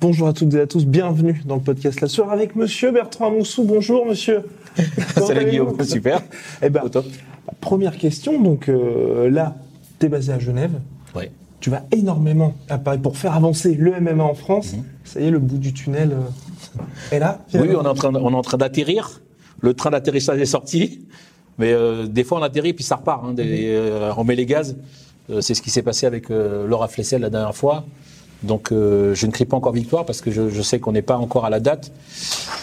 Bonjour à toutes et à tous, bienvenue dans le podcast La Soirée avec Monsieur Bertrand Moussou. Bonjour Monsieur. Salut Guillaume, super. Eh ben, Au top. première question, donc euh, là, tu es basé à Genève. Ouais. Tu vas énormément à Paris pour faire avancer le MMA en France. Ça y est, le bout du tunnel euh, est là. Mhm. Oui, on est en train, on est en train d'atterrir. Le train d'atterrissage est sorti, mais euh, des fois on atterrit puis ça repart. Hein, des- euh, on met les gaz. Euh, c'est ce qui s'est passé avec Laura Flessel la dernière fois. Donc je ne crie pas encore victoire parce que je, je sais qu'on n'est pas encore à la date.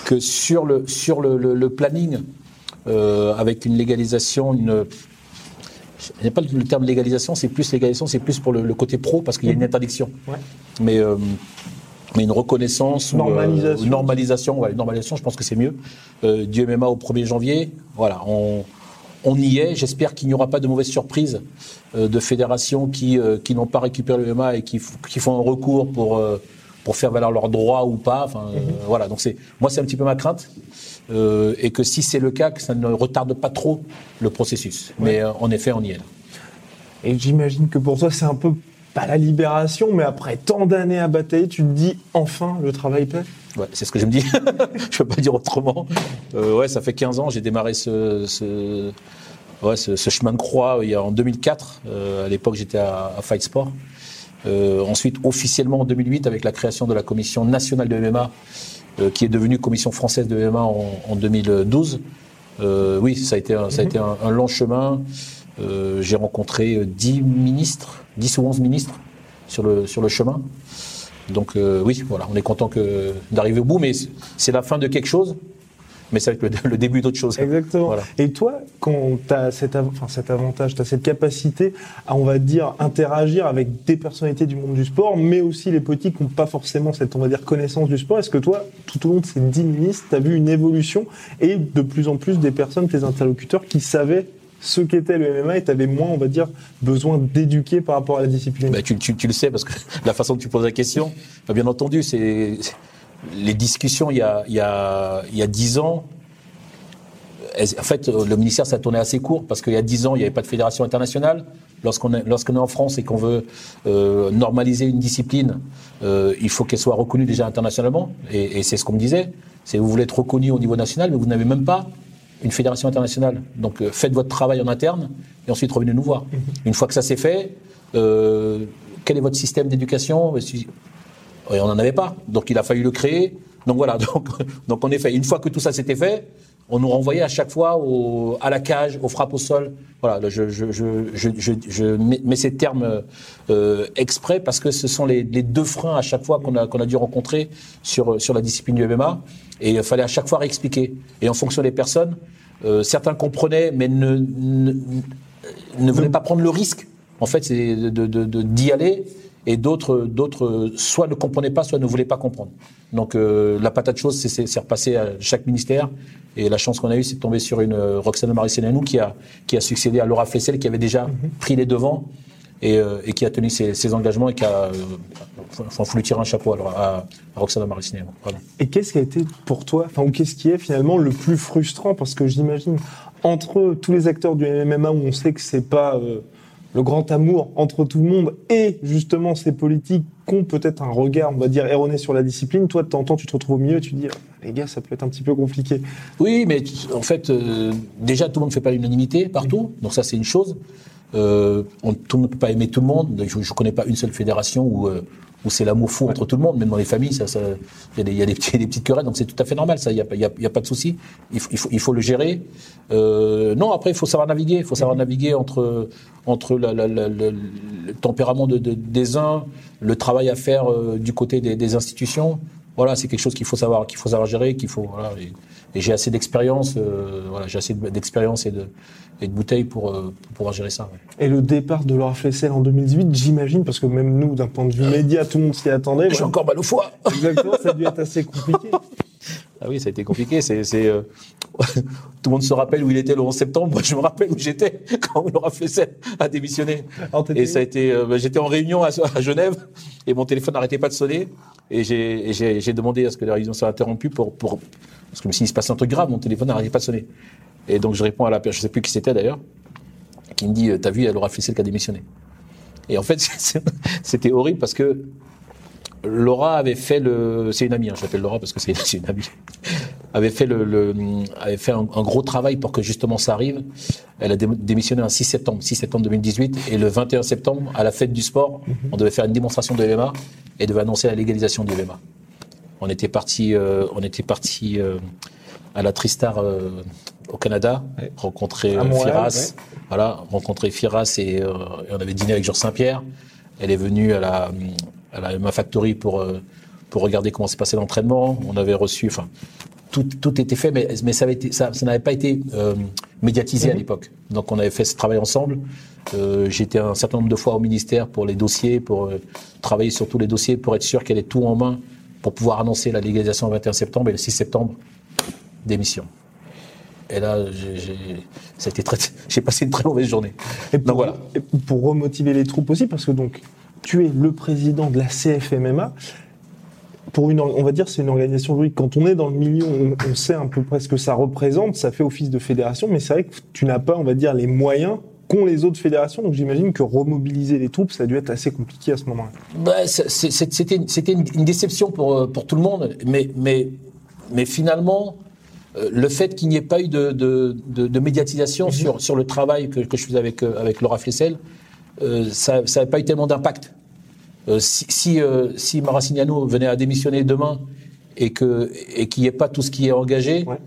Que sur le sur le, le- le planning, avec une légalisation, une il n'y a pas le terme légalisation, c'est plus légalisation, c'est plus pour le, le côté pro parce qu'il y a une interdiction. Ouais. Mais, mais une reconnaissance ou, euh, Normalisation. normalisation, ouais, normalisation, je pense que c'est mieux. Euh, du MMA au 1er janvier, voilà, on, on y est. J'espère qu'il n'y aura pas de mauvaises surprises euh, de fédérations qui, qui n'ont pas récupéré le MMA et qui, qui font un recours pour, pour faire valoir leurs droits ou pas. Enfin, euh, voilà, donc c'est moi c'est un petit peu ma crainte. Et que si c'est le cas, que ça ne retarde pas trop le processus. Mais en effet, on y est. là. Et j'imagine que pour toi, c'est un peu pas la libération, mais après tant d'années à batailler, tu te dis enfin le travail paie. Ouais, c'est ce que je me dis. je peux pas dire autrement. Euh, ouais, ça fait 15 ans, j'ai démarré ce, ce, ouais, ce, ce chemin de croix il y a en 2004. Euh, à l'époque, j'étais à, à Fight Sport. Euh, ensuite, officiellement en 2008, avec la création de la commission nationale de MMA, euh, qui est devenue commission française de MMA en, en 2012. Euh, oui, ça a été un, ça a été un, un long chemin. Euh, j'ai rencontré euh, 10 ministres, 10 ou 11 ministres sur le, sur le chemin. Donc euh, oui, voilà, on est content que d'arriver au bout, mais c'est- c'est la fin de quelque chose, mais ça va être le, le début d'autre chose. Exactement. Voilà. Et toi, quand tu as cet, av- enfin, cet avantage, tu as cette capacité à, on va dire, interagir avec des personnalités du monde du sport, mais aussi les politiques qui n'ont pas forcément cette, on va dire, connaissance du sport, est-ce que toi, tout au long de ces 10 ministres, tu as vu une évolution et de plus en plus des personnes, tes interlocuteurs, qui savaient ce qu'était le MMA et tu avais moins, on va dire, besoin d'éduquer par rapport à la discipline Bah, tu, le sais parce que la façon que tu poses la question, bah, bien entendu, c'est les discussions il y a il y a il y a dix ans. elles- En fait, le ministère s'est tourné assez court parce qu'il y a dix ans, il n'y avait pas de fédération internationale. Lorsqu'on est, en France et qu'on veut euh, normaliser une discipline, euh, il faut qu'elle soit reconnue déjà internationalement. Et, et c'est ce qu'on me disait. C'est vous voulez être reconnu au niveau national, mais vous n'avez même pas une fédération internationale. Donc euh, faites votre travail en interne et ensuite revenez nous voir. Une fois que ça c'est fait, euh, quel est votre système d'éducation? Si- et on n'en avait pas. Donc il a fallu le créer. Donc voilà, donc, donc en effet, une fois que tout ça s'était fait, on nous renvoyait à chaque fois au, à la cage, aux frappes au sol. Voilà, là, je, je, je, je, mets, ces termes euh, exprès parce que ce sont les, les deux freins à chaque fois qu'on a, a dû rencontrer sur, sur la discipline du MMA. Et il fallait à chaque fois réexpliquer. Et en fonction des personnes, euh, certains comprenaient, mais ne, ne, ne voulaient pas prendre le risque. En fait, c'est de, de, de- d'y aller et d'autres, d'autres, soit ne comprenaient pas, soit ne voulaient pas comprendre. Donc, euh, la patate chose, c'est, c'est, c'est repassé à chaque ministère. Et la chance qu'on a eue, c'est de tomber sur une euh, Roxane qui a, qui a succédé à Laura Flessel, qui avait déjà pris les devants et, euh, et qui a tenu ses, ses engagements et qui a, euh, faut, faut lui tirer un chapeau alors, à, à Roxane. Et qu'est-ce qui a été pour toi, enfin, ou qu'est-ce qui est finalement le plus frustrant? Parce que j'imagine, entre tous les acteurs du MMA où on sait que c'est pas euh, le grand amour entre tout le monde et justement ces politiques qui ont peut-être un regard, on va dire, erroné sur la discipline, toi de temps tu te retrouves au milieu et tu dis, Ah, les gars, ça peut être un petit peu compliqué. Oui, mais en fait, euh, déjà, tout le monde ne fait pas l'unanimité partout, donc ça, c'est une chose. Euh, on, tout le monde ne peut pas aimer tout le monde. Je ne connais pas une seule fédération où, euh, où c'est l'amour fou entre tout le monde, même dans les familles, ça, ça, il y a des, il y a des, petits- des petites querelles, donc c'est tout à fait normal, ça, il n'y a, pas- il y a, il y a pas de souci. Il faut, il, faut, il faut le gérer. Euh, non, après, il faut savoir naviguer. Il faut savoir naviguer entre, entre la- la- la- la- le tempérament de, de- des uns, le travail à faire euh, du côté des, des institutions. voilà, c'est quelque chose qu'il faut savoir, qu'il faut savoir gérer, qu'il faut. Voilà, et, et j'ai assez d'expérience, euh, voilà, j'ai assez de- d'expérience et de, et de bouteilles pour, euh, pour pouvoir gérer ça. ouais. Et le départ de Laura Flessel en 2018, j'imagine, parce que même nous, d'un point de vue média, tout le monde s'y attendait. J'ai voilà. encore mal au foie. Exactement, ça a dû être assez compliqué. Ah oui, ça a été compliqué. C'est, c'est, euh, tout le monde se rappelle où il était le 11 septembre. Moi, je me rappelle où j'étais quand Laura Flessel a démissionné. Alors, Et ça a été, euh, bah, j'étais en réunion à, à Genève et mon téléphone n'arrêtait pas de sonner. Et j'ai, demandé à ce que la réunion soit interrompue pour, pour, parce que je me suis dit, il se passe un truc grave, mon téléphone n'arrêtait pas de sonner. Et donc, je réponds à la personne, je sais plus qui c'était d'ailleurs, qui me dit, euh, t'as vu, il y a Laura Flessel qui a démissionné. Et en fait, c'était horrible parce que Laura avait fait le, c'est une amie, hein, je l'appelle Laura parce que c'est une amie, avait fait le, le- avait fait un, un gros travail pour que justement ça arrive. Elle a dé- démissionné un 6 septembre, 6 septembre 2018, et le 21 septembre, à la fête du sport, on devait faire une démonstration de MMA et devait annoncer la légalisation du MMA. On était parti, euh, on était parti euh, à la Tristar euh, au Canada, Ouais. rencontrer Montréal, Firas, voilà, rencontrer Firas et, et on avait dîné avec Georges Saint-Pierre. Elle est venue à la, à la MMA Factory pour, pour regarder comment s'est passé l'entraînement. On avait reçu, enfin, tout, tout était fait, mais, mais ça, n'avait pas été euh, médiatisé à l'époque. Donc on avait fait ce travail ensemble. Euh, J'étais un certain nombre de fois au ministère pour les dossiers, pour euh, travailler sur tous les dossiers, pour être sûr qu'elle ait tout en main pour pouvoir annoncer la légalisation le 21 septembre et le 6 septembre, démission. Et là, j'ai- passé une très mauvaise journée. Et Donc pour, voilà. et pour remotiver les troupes aussi, parce que donc tu es le président de la CFMMA. Pour une, on va dire, c'est une organisation juridique. Quand on est dans le milieu, on, on sait un peu près ce que ça représente. Ça fait office de fédération, mais c'est vrai que tu n'as pas, on va dire, les moyens qu'ont les autres fédérations. Donc j'imagine que remobiliser les troupes, ça a dû être assez compliqué à ce moment-là. Bah, c'était c'était une, déception pour, euh, pour tout le monde, mais, mais, mais finalement, euh, le fait qu'il n'y ait pas eu de, de, de, de médiatisation sur, sur le travail que, que je faisais avec, euh, avec Laura Flessel, euh, ça n'avait pas eu tellement d'impact. Euh, si si, euh, si Maracignano venait à démissionner demain et que et qu'il n'y ait pas tout ce qui est engagé, Ouais.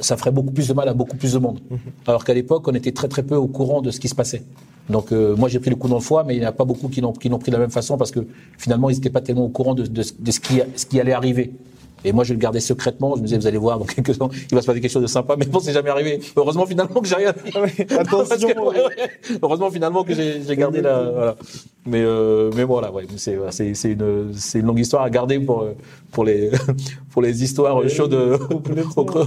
ça ferait beaucoup plus de mal à beaucoup plus de monde. Alors qu'à l'époque, on était très très peu au courant de ce qui se passait. Donc euh, moi j'ai pris le coup dans le foie, mais il n'y en a pas beaucoup qui l'ont qui l'ont pris de la même façon parce que finalement ils n'étaient pas tellement au courant de, de, de ce, qui, ce qui allait arriver. Et moi je le gardais secrètement. Je me disais vous allez voir dans quelques temps il va se passer quelque chose de sympa, mais bon c'est jamais arrivé. Heureusement finalement que j'ai rien. Attention, que, ouais, ouais. Heureusement finalement que j'ai gardé la. Voilà. Mais euh, mais voilà, ouais, c'est c'est une c'est une longue histoire à garder pour pour les pour les histoires chaudes euh, au,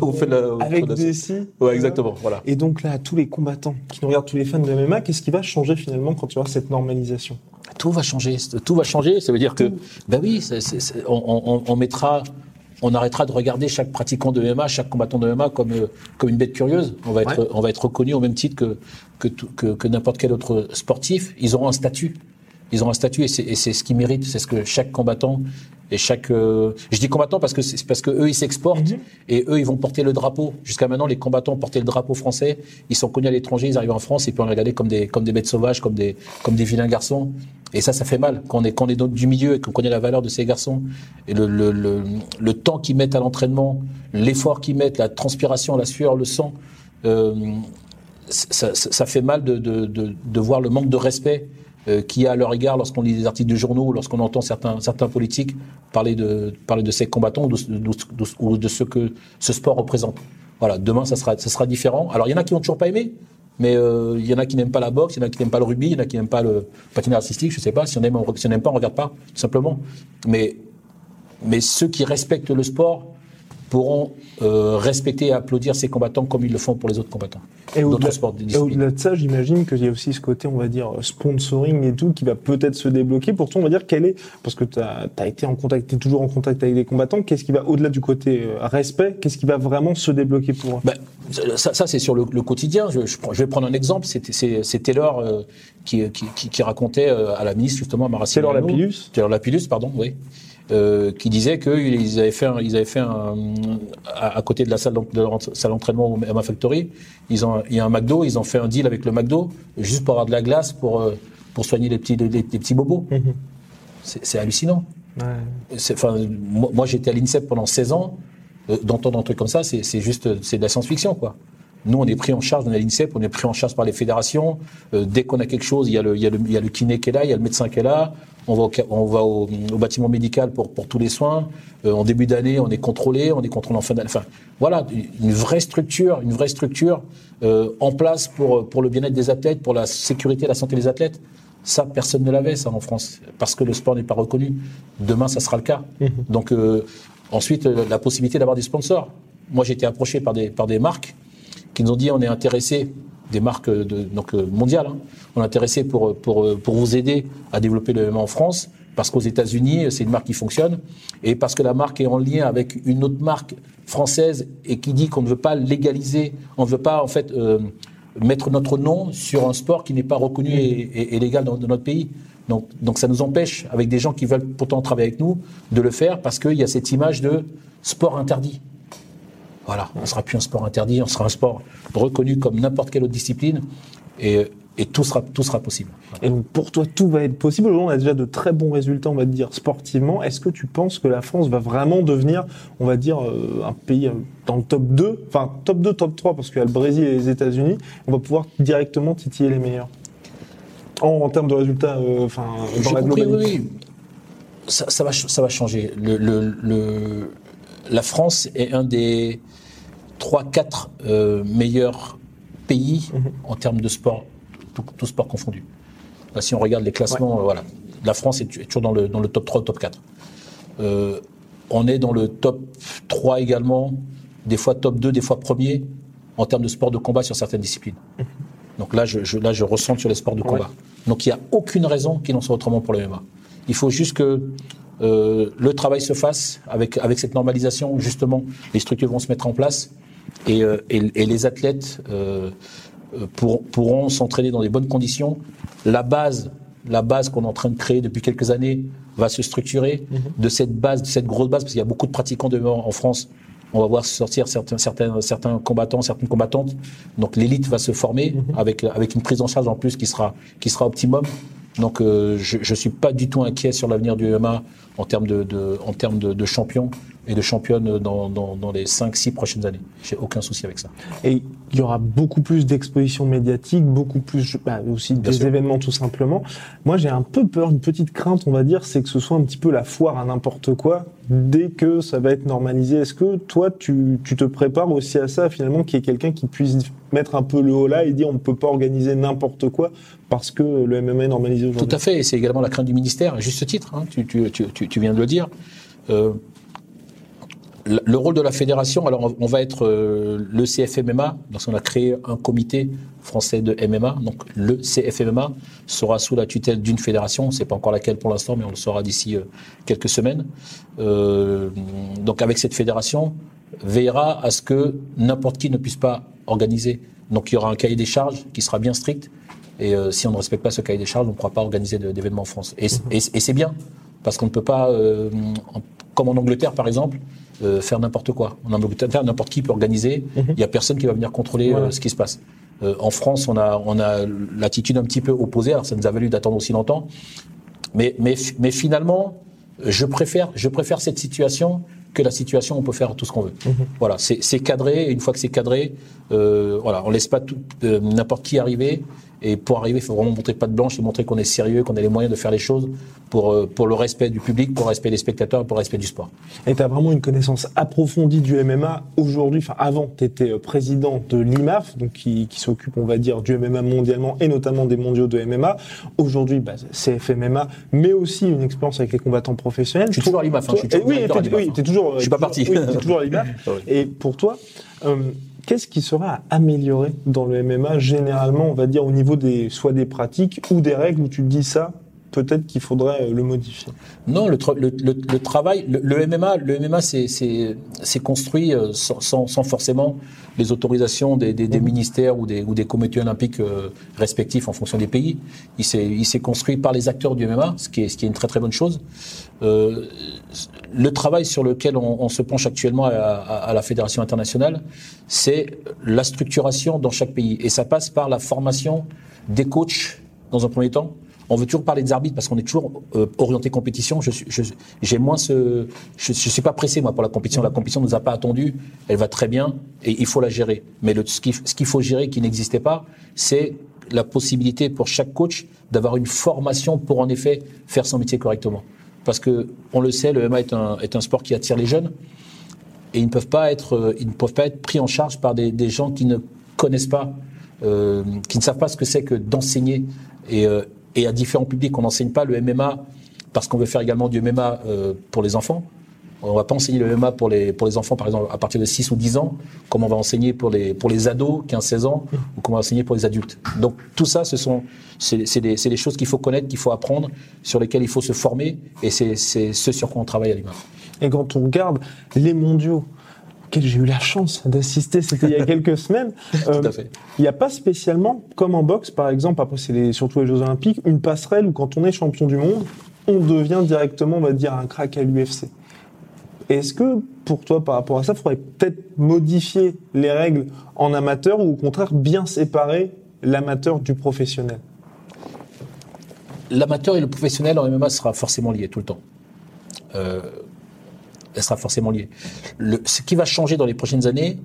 au fait de la. au avec des si. Ouais, exactement. Voilà. Et donc là, tous les combattants qui nous regardent, tous les fans de MMA, qu'est-ce qui va changer finalement quand tu avoir cette normalisation? Tout va changer. Tout va changer. Ça veut dire que, ben oui, on mettra, on arrêtera de regarder chaque pratiquant de MMA, chaque combattant de MMA comme euh, comme une bête curieuse. On va être, Ouais. on va être reconnu au même titre que que, que n'importe quel autre sportif. Ils auront un statut. Ils ont un statut et c'est ce qu'ils méritent. C'est ce que chaque combattant et chaque. euh, je dis combattant parce que c'est parce que eux ils s'exportent et eux ils vont porter le drapeau. Jusqu'à maintenant, les combattants portaient le drapeau français. Ils sont connus à l'étranger. Ils arrivent en France et puis on les regardait comme des comme des bêtes sauvages, comme des comme des vilains garçons. Et ça, ça fait mal quand on est quand on est du milieu et qu'on connaît la valeur de ces garçons et le le le, le temps qu'ils mettent à l'entraînement, l'effort qu'ils mettent, la transpiration, la sueur, le sang. Euh, ça, ça- ça fait mal de, de, de, de voir le manque de respect euh, qu'il y a à leur égard lorsqu'on lit des articles de journaux ou lorsqu'on entend certains, certains politiques parler de, parler de ces combattants ou de, ce que ce sport représente. Voilà, demain, ça sera, ça sera différent. Alors, il y en a qui n'ont toujours pas aimé, mais euh, il y en a qui n'aiment pas la boxe, il y en a qui n'aiment pas le rugby, il y en a qui n'aiment pas le patinage artistique, je sais pas. Si on aime, si n'aime pas, on regarde pas, tout simplement. Mais, mais ceux qui respectent le sport pourront euh, respecter et applaudir ces combattants comme ils le font pour les autres combattants. Et au-delà au-delà de ça, j'imagine qu'il y a aussi ce côté, on va dire, sponsoring et tout, qui va peut-être se débloquer. Pourtant, on va dire quel est, parce que tu as, été en contact, tu es toujours en contact avec des combattants, qu'est-ce qui va, au-delà du côté euh, respect, qu'est-ce qui va vraiment se débloquer pour eux? Ben, ça, ça c'est sur le, le quotidien. Je, je, prends- je vais prendre un exemple. C'est Taylor euh, qui, qui, qui, qui racontait euh, à la ministre justement à Maracineanu. Taylor Lapillus Taylor Lapillus, pardon, oui. Euh, qui disait qu'ils avaient fait, un, ils avaient fait un, à, à côté de la salle d'en- de leur salle d'entraînement au MMA Factory, ils ont, il y a un McDo, ils ont fait un deal avec le McDo juste pour avoir de la glace pour euh, pour soigner les petits les, les petits bobos. Mhm. C'est hallucinant. Ouais. Enfin, moi, moi, j'étais à l'INSEP pendant 16 ans. Euh, D'entendre un truc comme ça, c'est c'est juste, c'est de la science-fiction, quoi. Nous, on est pris en charge, on est l'INSEP, on est pris en charge par les fédérations. Euh, dès qu'on a quelque chose, il y, a le, il, y a le, il y a le kiné qui est là, il y a le médecin qui est là. On va au, on va au, au bâtiment médical pour, pour tous les soins. Euh, en début d'année, on est contrôlé, on est contrôlé en fin d'année. Enfin, voilà, une vraie structure, une vraie structure euh, en place pour, pour le bien-être des athlètes, pour la sécurité et la santé des athlètes. Ça, personne ne l'avait, ça, en France, parce que le sport n'est pas reconnu. Demain, ça sera le cas. Mmh. Donc, euh, ensuite, la possibilité d'avoir des sponsors. Moi, j'ai été approché par des, par des marques qui nous ont dit on est intéressé, des marques donc euh, mondiales, hein, on est intéressé pour, pour, pour vous aider à développer le MMA en France, parce qu'aux États-Unis, c'est une marque qui fonctionne, et parce que la marque est en lien avec une autre marque française et qui dit qu'on ne veut pas légaliser, on ne veut pas en fait euh, mettre notre nom sur un sport qui n'est pas reconnu et légal dans, dans, notre pays. Donc, donc ça nous empêche, avec des gens qui veulent pourtant travailler avec nous, de le faire parce qu'il y a cette image de sport interdit. Voilà, on ne sera plus un sport interdit, on sera un sport reconnu comme n'importe quelle autre discipline. Et, et tout sera, tout sera possible. Et donc pour toi, tout va être possible. On a déjà de très bons résultats, on va dire, sportivement. Est-ce que tu penses que la France va vraiment devenir, on va dire, euh, un pays dans le top 2, enfin top 2, top 3, parce qu'il y a le Brésil et les États-Unis, on va pouvoir directement titiller les meilleurs? En, en termes de résultats, euh, enfin, dans la compris, globalité oui, oui. Ça, ça, va, ça va changer. Le, le, le, la France est un des 3-4 euh, meilleurs pays mmh. en termes de sport, tout, tout sport confondu. Là, si on regarde les classements, ouais. euh, voilà, la France est, toujours dans le, dans le top 3, top 4. Euh, on est dans le top 3 également, des fois top 2, des fois premier, en termes de sport de combat sur certaines disciplines. Mmh. Donc là je, je, là, je ressens sur les sports de combat. Ouais. Donc il n'y a aucune raison qu'il en soit autrement pour le MMA. Il faut juste que euh, le travail se fasse avec, avec cette normalisation. Justement, les structures vont se mettre en place et, euh, et, et les athlètes euh, pour, pourront s'entraîner dans des bonnes conditions. La base, la base qu'on est en train de créer depuis quelques années va se structurer. -hmm. De cette base, de cette grosse base, parce qu'il y a beaucoup de pratiquants de en France. On va voir sortir certains, certains, certains combattants, certaines combattantes. Donc l'élite va se former -hmm. avec, avec une prise en charge en plus qui sera, qui sera optimum. Donc euh, je ne suis pas du tout inquiet sur l'avenir du MMA en termes de, de, en termes de, de champion et de championne dans, dans, dans les 5-6 prochaines années. J'ai aucun souci avec ça. Et il y aura beaucoup plus d'expositions médiatiques, beaucoup plus bah, aussi Bien des sûr. événements tout simplement. Moi j'ai un peu peur, une petite crainte on va dire, c'est que ce soit un petit peu la foire à n'importe quoi dès que ça va être normalisé. Est-ce que toi tu, tu te prépares aussi à ça finalement qu'il y ait quelqu'un qui puisse mettre un peu le haut là et dire on ne peut pas organiser n'importe quoi parce que le MMA est normalisé aujourd'hui? Tout à fait, et c'est également la crainte du ministère, à juste titre, hein, tu, tu, tu, tu, viens de le dire. Euh, le rôle de la fédération, alors on va être euh, le CFMMA, parce qu'on a créé un comité français de MMA, donc le CFMMA sera sous la tutelle d'une fédération, on ne sait pas encore laquelle pour l'instant, mais on le saura d'ici euh, quelques semaines. Euh, donc avec cette fédération, veillera à ce que n'importe qui ne puisse pas organiser. Donc il y aura un cahier des charges qui sera bien strict, et euh, si on ne respecte pas ce cahier des charges, on ne pourra pas organiser d'événements en France. Et, et, c'est bien, parce qu'on ne peut pas, euh, comme en Angleterre par exemple, euh, faire n'importe quoi. En Angleterre, n'importe qui peut organiser. Il mm -hmm. n'y a personne qui va venir contrôler voilà. euh, ce qui se passe. Euh, en France, on a, on a l'attitude un petit peu opposée. Alors, ça nous a valu d'attendre aussi longtemps. Mais, mais, mais finalement, je préfère, je préfère cette situation que la situation, on peut faire tout ce qu'on veut. Mmh. Voilà, c'est cadré. Et une fois que c'est cadré, euh, voilà, on laisse pas euh, n'importe qui arriver. Et pour arriver, il faut vraiment montrer patte blanche et montrer qu'on est sérieux, qu'on a les moyens de faire les choses pour, euh, pour le respect du public, pour le respect des spectateurs et pour le respect du sport. Et tu as vraiment une connaissance approfondie du MMA aujourd'hui. Enfin, avant, tu étais président de l'IMAF, donc qui, qui s'occupe, on va dire, du MMA mondialement et notamment des mondiaux de MMA. Aujourd'hui, bah, CFMMA, mais aussi une expérience avec les combattants professionnels. Je suis toujours à l'IMAF. Hein, je suis toujours oui, tu oui, es toujours. Je suis pas parti. Oui, es toujours à l'IMAF. et pour toi, euh, qu'est-ce qui sera à améliorer dans le MMA généralement, on va dire au niveau des soit des pratiques ou des règles où tu dis ça peut-être qu'il faudrait le modifier. Non, le, le, le, le travail, le, MMA, le MMA, c'est construit sans, sans, sans, forcément les autorisations des, des, des, ministères ou des, ou des comités olympiques respectifs en fonction des pays. Il s'est construit par les acteurs du MMA, ce qui est, ce qui est une très très bonne chose. Euh, le travail sur lequel on, on se penche actuellement à, à, à, la fédération internationale, c'est la structuration dans chaque pays, et ça passe par la formation des coachs dans un premier temps on veut toujours parler des arbitres parce qu'on est toujours euh, orienté compétition. Je je- j'ai moins ce, je, suis pas pressé moi pour la compétition. La compétition nous a pas attendu. Elle va très bien et il faut la gérer. Mais le, ce qu'il faut gérer qui n'existait pas, c'est la possibilité pour chaque coach d'avoir une formation pour en effet faire son métier correctement. Parce que on le sait, le MMA est un, est un sport qui attire les jeunes et ils ne peuvent pas être, ils ne peuvent pas être pris en charge par des, des gens qui ne connaissent pas, euh, qui ne savent pas ce que c'est que d'enseigner et, euh, et à différents publics. On n'enseigne pas le MMA parce qu'on veut faire également du MMA euh, pour les enfants. On va pas enseigner le MMA pour les, pour les enfants, par exemple, à partir de 6 ou 10 ans, comme on va enseigner pour les, pour les ados, 15-16 ans, ou comme on va enseigner pour les adultes. Donc, tout ça, ce sont, c'est des, des choses qu'il faut connaître, qu'il faut apprendre, sur lesquelles il faut se former, et c'est ce sur quoi on travaille à l'IMAF. Et quand on regarde les mondiaux, auxquels j'ai eu la chance d'assister, c'était il y a quelques semaines, euh, Tout à fait. il n'y a pas spécialement, comme en boxe par exemple, après c'est les- surtout les Jeux Olympiques, une passerelle où quand on est champion du monde, on devient directement, on va dire, un crack à l'UFC. Est-ce que pour toi, par rapport à ça, il faudrait peut-être modifier les règles en amateur ou au contraire bien séparer l'amateur du professionnel? L'amateur et le professionnel en MMA sera forcément lié tout le temps. Euh, elle sera forcément liée. Le, ce qui va changer dans les prochaines années,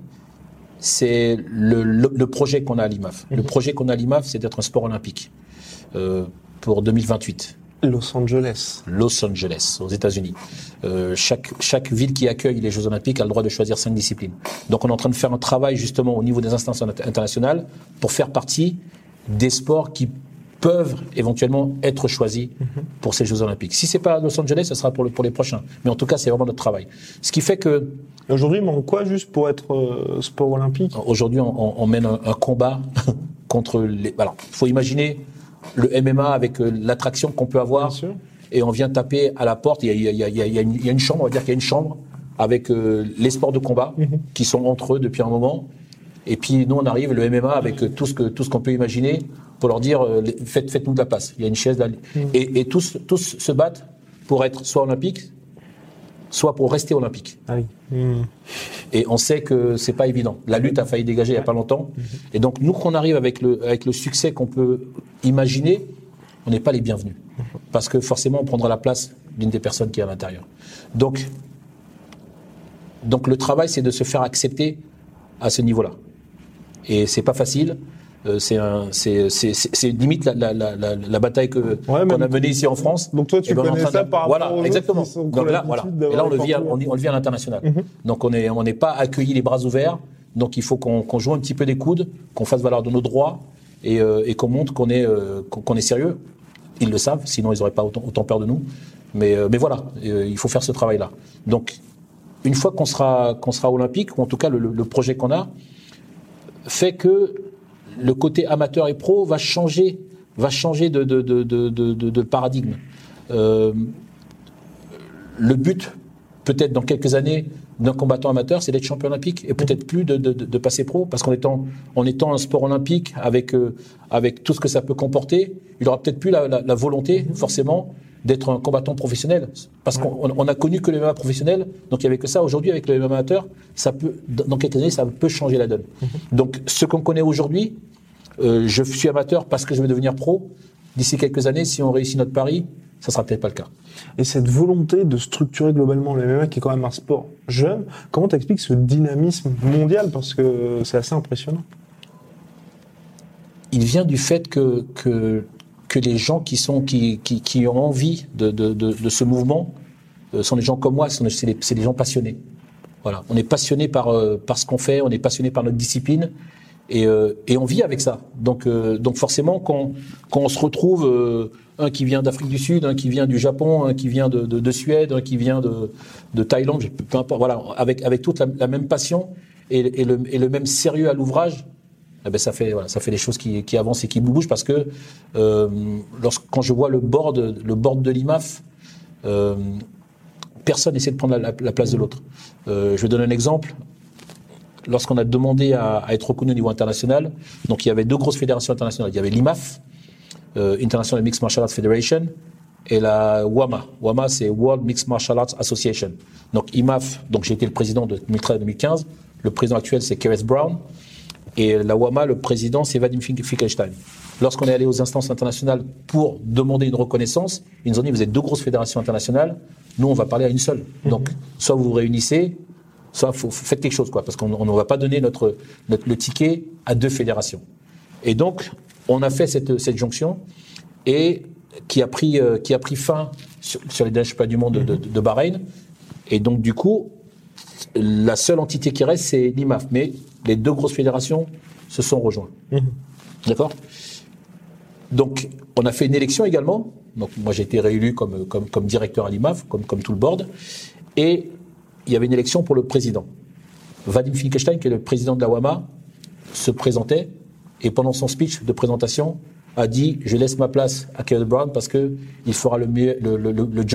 c'est le, le- le projet qu'on a à l'IMAF. Le projet qu'on a à l'IMAF, c'est d'être un sport olympique euh, pour 2028. Los Angeles. Los Angeles, aux États-Unis. Euh, chaque, chaque ville qui accueille les Jeux Olympiques a le droit de choisir cinq disciplines. Donc on est en train de faire un travail justement au niveau des instances inter- internationales pour faire partie des sports qui peuvent éventuellement être choisis pour ces Jeux Olympiques. Si c'est pas à Los Angeles, ce sera pour, le- pour les prochains. Mais en tout cas, c'est vraiment notre travail. Ce qui fait que Aujourd'hui, il manque quoi juste pour être euh, sport olympique? Aujourd'hui, on, on- on mène un, un combat contre les. Alors, il faut imaginer le MMA avec euh, l'attraction qu'on peut avoir. Bien sûr. Et on vient taper à la porte. Il y a, il y a- il y a- il y a- il y a une, chambre, on va dire qu'il y a une chambre avec euh, les sports de combat qui sont entre eux depuis un moment. Et puis nous, on arrive, le MMA, avec tout ce que tout ce qu'on peut imaginer, pour leur dire euh, faites, faites-nous de la place. Il y a une chaise là. Et, et tous, tous se battent pour être soit olympiques, soit pour rester olympiques. Ah oui. Hmm. Et on sait que c'est pas évident. La lutte a failli dégager il y a pas longtemps. Et donc nous qu'on arrive avec le avec le succès qu'on peut imaginer, on n'est pas les bienvenus parce que forcément on prendra la place d'une des personnes qui est à l'intérieur. Donc donc le travail c'est de se faire accepter à ce niveau-là. Et c'est pas facile. Euh, c'est limite la, la, la, la, la bataille Ouais, qu'on a menée ici en France. Donc toi, tu Eh ben, connais train ça de- par voilà, rapport aux autres exactement. qui sont- qui ont Donc là, voilà. Et là, on le vit, on, le vit à l'international. Donc on est, on n'est pas accueilli les bras ouverts. Donc il faut qu'on, joue un petit peu des coudes, qu'on fasse valoir de nos droits et, euh, et qu'on montre qu'on est, euh, qu'on, est sérieux. Ils le savent, sinon ils n'auraient pas autant, autant peur de nous. Mais, euh, mais voilà, il faut faire ce travail-là. Donc une fois qu'on sera, qu'on sera olympique, ou en tout cas le- le projet qu'on a, fait que le côté amateur et pro va changer, va changer de, de, de, de, paradigme. Euh, le but, peut-être dans quelques années, d'un combattant amateur, c'est d'être champion olympique et peut-être plus de passer pro, parce qu'en étant, en étant un sport olympique avec, euh, avec tout ce que ça peut comporter, il aura peut-être plus la, la- la volonté, forcément, d'être un combattant professionnel. Parce qu'on on- on a connu que le MMA professionnel, donc il n'y avait que ça. Aujourd'hui, avec le MMA amateur, ça peut, dans quelques années, ça peut changer la donne. Donc, ce qu'on connaît aujourd'hui, euh, je suis amateur parce que je veux devenir pro. D'ici quelques années, si on réussit notre pari, ça sera peut-être pas le cas. Et cette volonté de structurer globalement le MMA, qui est quand même un sport jeune, comment t'expliques ce dynamisme mondial? Parce que c'est assez impressionnant. il vient du fait que, que, que les gens qui, sont, qui, qui, ont envie de, de, de, ce mouvement euh, sont des gens comme moi, c'est des, gens passionnés. Voilà. On est passionné par, euh, par ce qu'on fait, on est passionné par notre discipline et, euh, et on vit avec ça. Donc, donc forcément, quand, quand on se retrouve, un qui vient d'Afrique du Sud, un qui vient du Japon, un qui vient de, de, de Suède, un qui vient de, de Thaïlande, peu importe, voilà, avec, avec toute la, la même passion et, et, le, et le même sérieux à l'ouvrage, eh ben ça fait voilà, des choses qui, avancent et qui bougent parce que euh, quand je vois le board de l'IMAF, euh, personne n'essaie de prendre la, la- la place de l'autre. Euh, je vais donner un exemple. Lorsqu'on a demandé à, être reconnu au niveau international, donc il y avait deux grosses fédérations internationales. Il y avait l'IMAF, International Mixed Martial Arts Federation, et la WAMA. WAMA, c'est World Mixed Martial Arts Association. Donc IMAF, donc j'ai été le président de 2013-2015. Le président actuel, c'est Kenneth Brown. Et la WAMA, le président, c'est Vadim Finkelstein. Lorsqu'on est allé aux instances internationales pour demander une reconnaissance, ils nous ont dit vous êtes deux grosses fédérations internationales, nous on va parler à une seule. Donc soit vous vous réunissez, soit vous faites quelque chose, quoi, parce qu'on ne va pas donner notre, notre, le ticket à deux fédérations. Et donc on a fait cette, cette jonction et qui a pris, euh, qui a pris fin sur, sur les championnats du monde de, de, de Bahreïn. Et donc du coup, la seule entité qui reste, c'est l'IMAF. Mais les deux grosses fédérations se sont rejoints. D'accord? Donc, on a fait une élection également. Donc, moi, j'ai été réélu comme, comme, comme directeur à l'IMAF, comme, comme tout le board. Et il y avait une élection pour le président. Vadim Finkelstein, qui est le président de la WAMA, se présentait et pendant son speech de présentation a dit je laisse ma place à Kevin Brown parce que il fera le, mieux, le, le, le, le job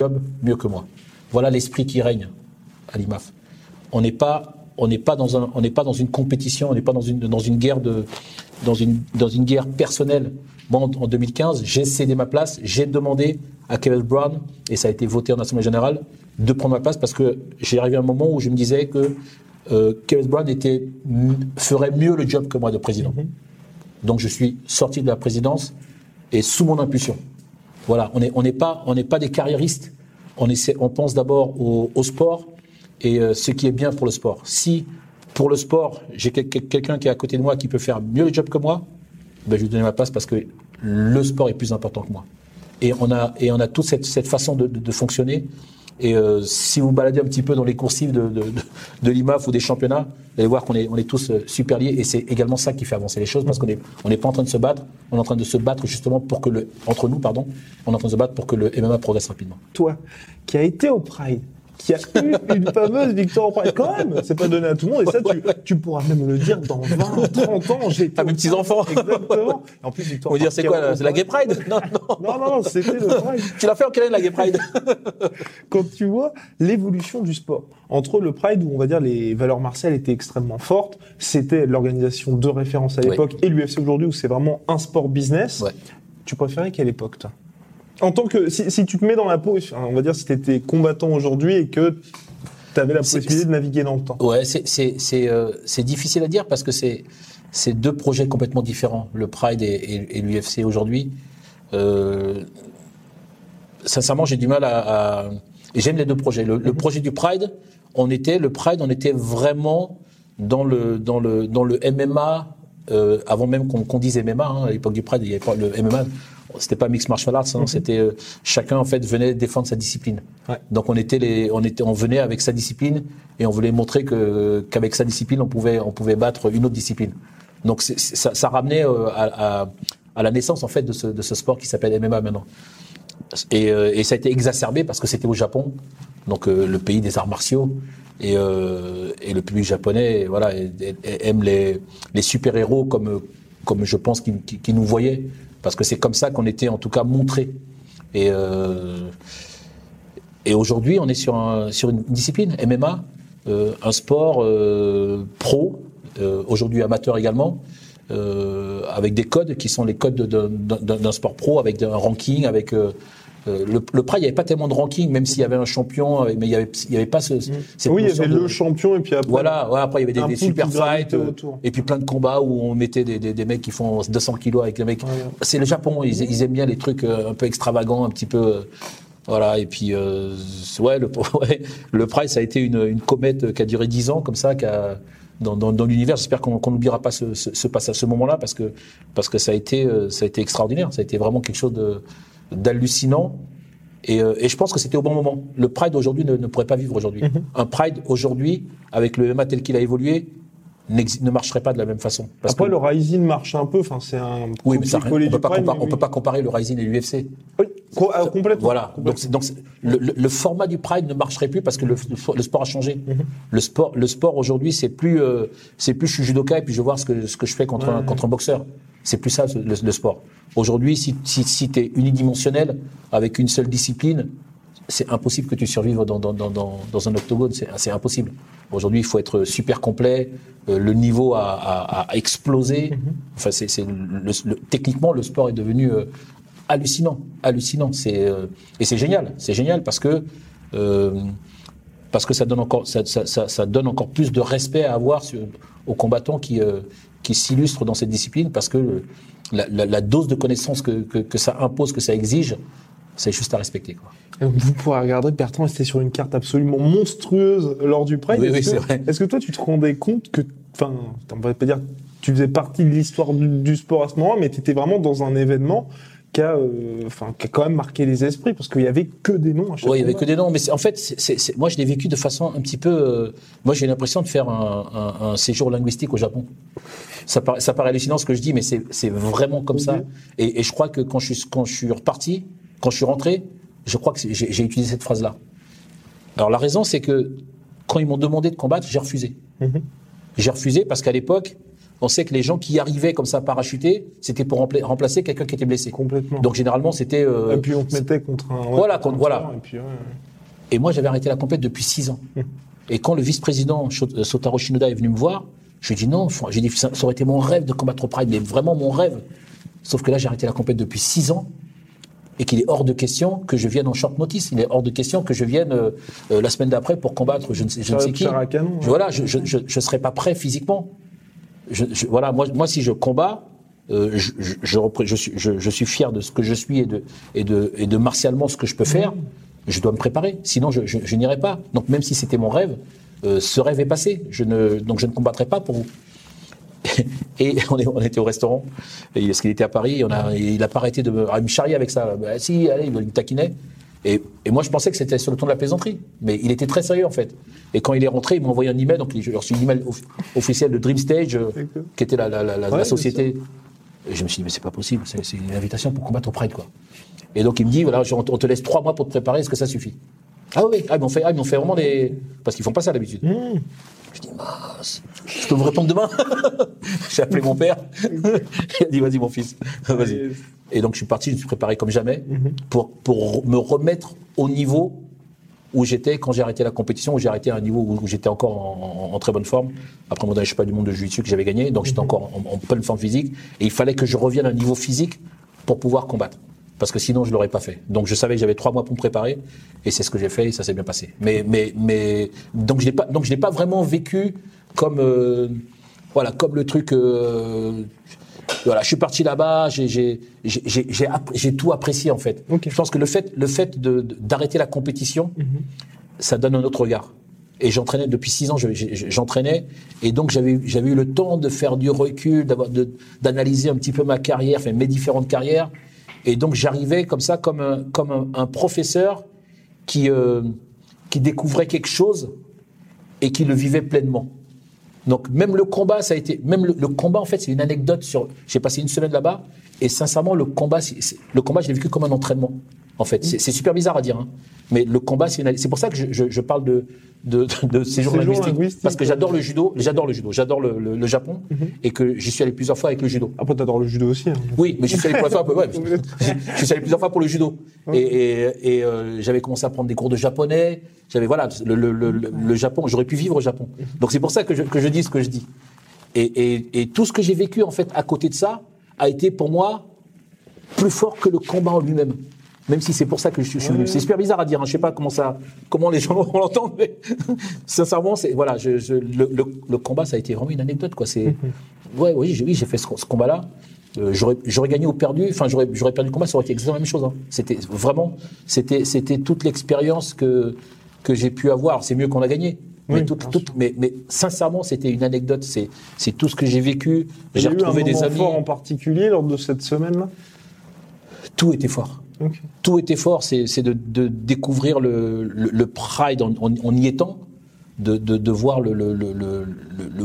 job mieux que moi. Voilà l'esprit qui règne à l'IMAF. On n'est pas, on n'est pas dans un, on n'est pas dans une compétition, on n'est pas dans une, dans une guerre de, dans une, dans une guerre personnelle. Moi, en, en 2015, j'ai cédé ma place, j'ai demandé à Kevin Brown, et ça a été voté en Assemblée Générale, de prendre ma place parce que j'ai arrivé à un moment où je me disais que euh, Kevin Brown était, ferait mieux le job que moi de président. Donc je suis sorti de la présidence et sous mon impulsion. Voilà, on n'est on n'est pas, pas des carriéristes. On, essaie, on pense d'abord au, au sport et euh, ce qui est bien pour le sport. Si pour le sport, j'ai quel- quel- quelqu'un qui est à côté de moi qui peut faire mieux le job que moi, ben, je vais lui donner ma place parce que le sport est plus important que moi. Et on a, et on a toute cette, cette façon de, de- de fonctionner. Et euh, si vous baladez un petit peu dans les coursives de, de, de, de l'IMAF ou des championnats, vous allez voir qu'on est, on est tous euh, super liés. Et c'est également ça qui fait avancer les choses parce qu'on n'est on n'est pas en train de se battre. On est en train de se battre justement pour que le, entre nous, pardon, on est en train de se battre pour que le MMA progresse rapidement. Toi, qui a été au Pride, qui a eu une fameuse victoire au Pride, quand même, c'est pas donné à tout le monde, et ça, tu, tu pourras même le dire dans 20, 30 ans, j'ai Ah, mes au petits-enfants. Pride, Exactement. En plus, victoire On va dire, c'est quoi, c'est la Gay Pride Non, non. Non, non, non, c'était le Pride. Tu l'as fait en quelle année, la Gay Pride quand tu vois l'évolution du sport entre le Pride où on va dire les valeurs martiales étaient extrêmement fortes, c'était l'organisation de référence à Oui. l'époque et l'UFC aujourd'hui où c'est vraiment un sport business. Ouais. Tu préférais quelle époque toi? En tant que si, si tu te mets dans la peau, on va dire si tu étais combattant aujourd'hui et que tu avais la possibilité de naviguer dans le temps. Ouais, c'est euh, c'est difficile à dire parce que c'est c'est deux projets complètement différents, le Pride et, et, et l'UFC aujourd'hui. Euh, sincèrement, j'ai du mal à. J'aime les deux projets. Le, le projet du Pride, on était le Pride, on était vraiment dans le dans le dans le MMA euh, avant même qu'on qu'on dise MMA. hein, à l'époque du Pride, il y avait pas le MMA. C'était pas mixed martial arts, hein, c'était euh, chacun en fait venait défendre sa discipline. Ouais. Donc on était les, on était, on venait avec sa discipline et on voulait montrer que qu'avec sa discipline on pouvait, on pouvait battre une autre discipline. Donc ça, ça ramenait euh, à, à, à la naissance en fait de ce, de ce sport qui s'appelle MMA maintenant. Et, euh, et ça a été exacerbé parce que c'était au Japon, donc le pays des arts martiaux. Et, euh, et le public japonais, voilà, aime les, les super héros comme comme je pense qu'ils nous voyaient, parce que c'est comme ça qu'on était en tout cas montré. Et euh, et aujourd'hui, on est sur, un, sur une discipline, MMA, euh, un sport euh, pro, aujourd'hui amateur également, avec des codes qui sont les codes de- de- d'un d'un sport pro, avec un ranking, avec euh, le, le Pride, il n'y avait pas tellement de ranking, même s'il y avait un champion, euh, mais il n'y avait, avait pas ce, cette oui, il y avait de- le champion et puis après. voilà, ouais, après il y avait des, super fights, euh, et puis plein de combats où on mettait des, des, des mecs qui font 200 kilos avec des mecs. Ouais. C'est le Japon, ils, ils aiment bien les trucs un peu extravagants, un petit peu. voilà, et puis, euh, ouais, le, ouais, le Pride, ça a été une, une comète qui a duré 10 ans, comme ça, qui a, dans, dans, dans l'univers. J'espère qu'on qu'on n'oubliera pas ce, ce, ce passage, ce moment-là, parce que, parce que ça, a été, ça a été extraordinaire. Ça a été vraiment quelque chose de- d'hallucinant. Et, euh, et je pense que c'était au bon moment. Le Pride aujourd'hui ne, ne pourrait pas vivre aujourd'hui. Un Pride aujourd'hui, avec le MMA tel qu'il a évolué, ne marcherait pas de la même façon. Parce Après, que- le Rising marche un peu. Enfin, c'est un. oui, mais ça, on peut pas comparer, on peut pas comparer le Rising et l'UFC. Oui. Co- ah, complètement. Voilà. Donc, le, format du Pride ne marcherait plus parce que le, le sport a changé. Le sport, le sport aujourd'hui, c'est plus, euh, c'est plus je suis judoka et puis je vais voir ce que ce que je fais contre un, contre un boxeur. C'est plus ça le, le sport. Aujourd'hui, si si, si t'es unidimensionnel avec une seule discipline, c'est impossible que tu survives dans, dans, dans, dans, dans un octogone. C'est impossible. Aujourd'hui, il faut être super complet. Euh, le niveau a, a, a explosé. Enfin, c'est le, le- techniquement le sport est devenu euh, hallucinant, hallucinant. C'est euh, et c'est génial, c'est génial parce que euh, parce que ça donne encore ça, ça, ça, ça donne encore plus de respect à avoir sur- aux combattants qui euh, qui s'illustrent dans cette discipline parce que la, la, la dose de connaissances que, que, que ça impose, que ça exige, c'est juste à respecter. Quoi. Vous pourrez regarder, Bertrand était sur une carte absolument monstrueuse lors du Pride. Oui, Est-ce oui, que- c'est vrai. Est-ce que toi, tu te rendais compte que, enfin, on va pas dire, tu faisais partie de l'histoire du, du sport à ce moment-là, mais tu étais vraiment dans un événement qui a, euh, enfin, qui a quand même marqué les esprits parce qu'il y avait que des noms à chaque Ouais, il y avait que des noms, mais en fait, c'est- c'est- c'est- moi je l'ai vécu de façon un petit peu. euh, moi j'ai l'impression de faire un, un- un séjour linguistique au Japon. Ça paraît, ça paraît hallucinant ce que je dis, mais c'est c'est vraiment comme ça. Et, et je crois que quand je, suis, quand je suis reparti, quand je suis rentré, je crois que j'ai utilisé cette phrase-là. Alors la raison, c'est que quand ils m'ont demandé de combattre, j'ai refusé. Mhm. J'ai refusé parce qu'à l'époque, on sait que les gens qui arrivaient comme ça parachutés, c'était pour rempla- remplacer quelqu'un qui était blessé. Complètement. Donc généralement, c'était. euh, et puis on te mettait contre un. Voilà, contre voilà. Et puis, ouais. et moi, j'avais arrêté la compète depuis six ans. Et quand le vice-président euh, Sotaro Shinoda est venu me voir, je lui ai dit non, j'ai dit ça, ça aurait été mon rêve de combattre au Pride, mais vraiment mon rêve. Sauf que là, j'ai arrêté la compète depuis six ans et qu'il est hors de question que je vienne en short notice. Il est hors de question que je vienne euh, euh, la semaine d'après pour combattre je ne sais, je ne sais qui. Canon, Je- ouais. voilà, je je, je, je serais pas prêt physiquement. Voilà, moi, moi, si je combats, euh, je, je, suis, je, suis fier de ce que je suis et de, et de, et de martialement ce que je peux faire. Je dois me préparer, sinon je, n'irai pas. Donc même si c'était mon rêve, euh, ce rêve est passé. Je ne, donc je ne combattrai pas pour vous. Et on, était au restaurant, parce qu'il était à Paris, on a, il a pas arrêté de me, ah, charrier avec ça. Bah, si, allez, il me taquinait. Et, et moi, je pensais que c'était sur le ton de la plaisanterie. Mais il était très sérieux, en fait. Et quand il est rentré, il m'a envoyé un email, donc j'ai reçu un email off- officiel de Dream Stage, euh, qui était la, la, la, la- Ouais, la société. Et je me suis dit, mais c'est pas possible, c'est une invitation pour combattre au Pride, quoi. Et donc il me dit, voilà, on te on laisse trois mois pour te préparer, est-ce que ça suffit? Ah oui, ah, ils m'ont fait, ah, m'ont fait vraiment des. Parce qu'ils font pas ça d'habitude. Je dis, mince, je peux vous répondre demain? J'ai appelé mon père. Il a dit, vas-y, mon fils, vas-y. Et donc, je suis parti, je me suis préparé comme jamais pour, pour me remettre au niveau où j'étais quand j'ai arrêté la compétition, où j'ai arrêté à un niveau où, où j'étais encore en, en- en très bonne forme. Après mon dernier championnat du monde de jiu-jitsu que j'avais gagné, donc j'étais encore en, en pleine forme physique. Et il fallait que je revienne à un niveau physique pour pouvoir combattre. Parce que sinon, je l'aurais pas fait. Donc, je savais que j'avais trois mois pour me préparer, et c'est ce que j'ai fait, et ça s'est bien passé. Mais, mais, mais, donc, je l'ai pas, donc, je l'ai pas vraiment vécu comme, euh, voilà, comme le truc. euh, voilà, je suis parti là-bas, j'ai, tout apprécié en fait. Je pense que le fait, le d'arrêter la compétition, ça donne un autre regard. Et j'entraînais depuis six ans, je- je- j'entraînais, et donc j'avais, eu le temps de faire du recul, d'analyser un petit peu ma carrière, enfin mes différentes carrières, et donc j'arrivais comme ça, comme un, comme un, un professeur qui, euh, qui découvrait quelque chose et qui le vivait pleinement. Donc même le combat, ça a été, même le, combat en fait, c'est une anecdote sur. J'ai passé une semaine là-bas et sincèrement, le combat, le combat, je l'ai vécu comme un entraînement. En fait, c'est super bizarre à dire, hein. Mais le combat, c'est pour ça que je, je- je parle de de, de, de séjour linguistique, linguistique, parce que j'adore le judo, j'adore le judo, j'adore le, le- le Japon et que j'y suis allé plusieurs fois avec le judo. Après, t'adores le judo aussi. hein. Oui, mais je suis allé plusieurs fois, ouais, je suis allé plusieurs fois pour le judo. Et, et, et, euh, j'avais commencé à prendre des cours de japonais. J'avais voilà le, le, Japon. J'aurais pu vivre au Japon. Donc c'est pour ça que je, que je dis ce que je dis. Et tout ce que j'ai vécu en fait à côté de ça a été pour moi plus fort que le combat en lui-même. Même si c'est pour ça que je suis, je suis venu. C'est super bizarre à dire. Hein. Je sais pas comment ça, comment les gens vont l'entendre, mais sincèrement, c'est voilà. Je, je- le, le, le combat, ça a été vraiment une anecdote, quoi. C'est, ouais, oui, j'ai, oui, j'ai fait ce, ce combat-là. Euh, j'aurais, gagné ou perdu. Enfin, j'aurais, perdu le combat, ça aurait été exactement la même chose. Hein. C'était vraiment, c'était, c'était toute l'expérience que que j'ai pu avoir. C'est mieux qu'on a gagné. Mais, Oui, mais, mais sincèrement, c'était une anecdote. C'est, tout ce que j'ai vécu. J'ai a eu un retrouvé des amis. fort en particulier lors de cette semaine-là? Tout était fort. Tout était fort, c'est de, de découvrir le, le, le Pride en, en- en y étant, de, de, de voir le,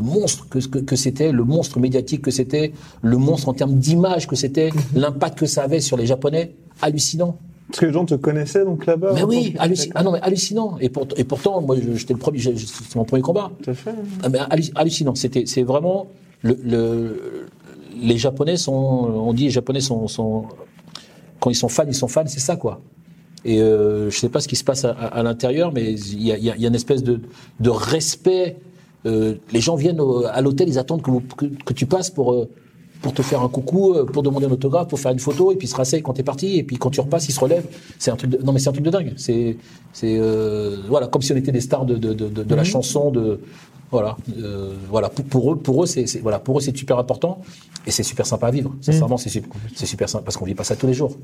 monstre que, que, que c'était, le monstre médiatique que c'était, le monstre en termes d'image que c'était, l'impact que ça avait sur les Japonais, hallucinant. Parce que les gens te connaissaient donc là-bas Mais oui, tant que- halluci- ah non, mais hallucinant. Et, pour- et pourtant, moi, j'étais le premier, c'est mon premier combat. Tout à fait. Ah, mais hallu- hallucinant. C'était, c'est vraiment le, le- les Japonais sont, on dit les Japonais sont, sont- quand ils sont fans, ils sont fans, c'est ça quoi. Et euh, je sais pas ce qui se passe à, à- à l'intérieur, mais il y a, y a- y a une espèce de, de respect. Euh, les gens viennent au- à l'hôtel, ils attendent que, vous- que, que tu passes pour euh, pour te faire un coucou, euh, pour demander un autographe, pour faire une photo, et puis ils se rasseyent quand t'es parti, et puis quand tu repasses, ils se relèvent. C'est un truc. De, non mais c'est un truc de dingue. C'est c'est euh, voilà comme si on était des stars de de, de, la chanson de voilà euh, voilà pour, pour eux pour eux c'est voilà pour eux c'est super important et c'est super sympa à vivre. Sincèrement c'est c'est super sympa parce qu'on vit pas ça tous les jours.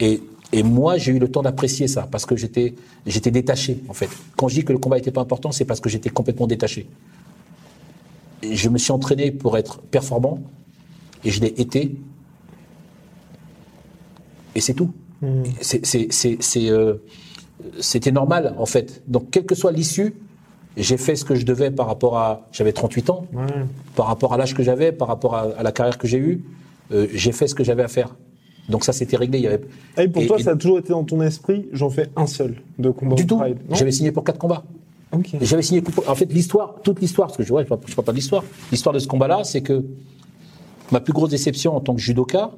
Et et moi j'ai eu le temps d'apprécier ça parce que j'étais j'étais détaché en fait. Quand je dis que le combat était pas important, c'est parce que j'étais complètement détaché. Et je me suis entraîné pour être performant et je l'ai été. Et c'est tout. C'est, euh, C'était normal, en fait. Donc, quelle que soit l'issue, j'ai fait ce que je devais par rapport à. J'avais 38 ans, Ouais. par rapport à l'âge que j'avais, par rapport à, à la carrière que j'ai eue. euh, j'ai fait ce que j'avais à faire. Donc, ça, c'était réglé. Il y avait, Et pour Et- toi, et- ça a toujours été dans ton esprit, j'en fais un seul de combat du tout. J'avais signé pour quatre combats. J'avais signé pour- En fait, l'histoire, toute l'histoire, parce que je ne parle, je parle pas de l'histoire, l'histoire de ce combat-là, c'est que ma plus grosse déception en tant que judoka,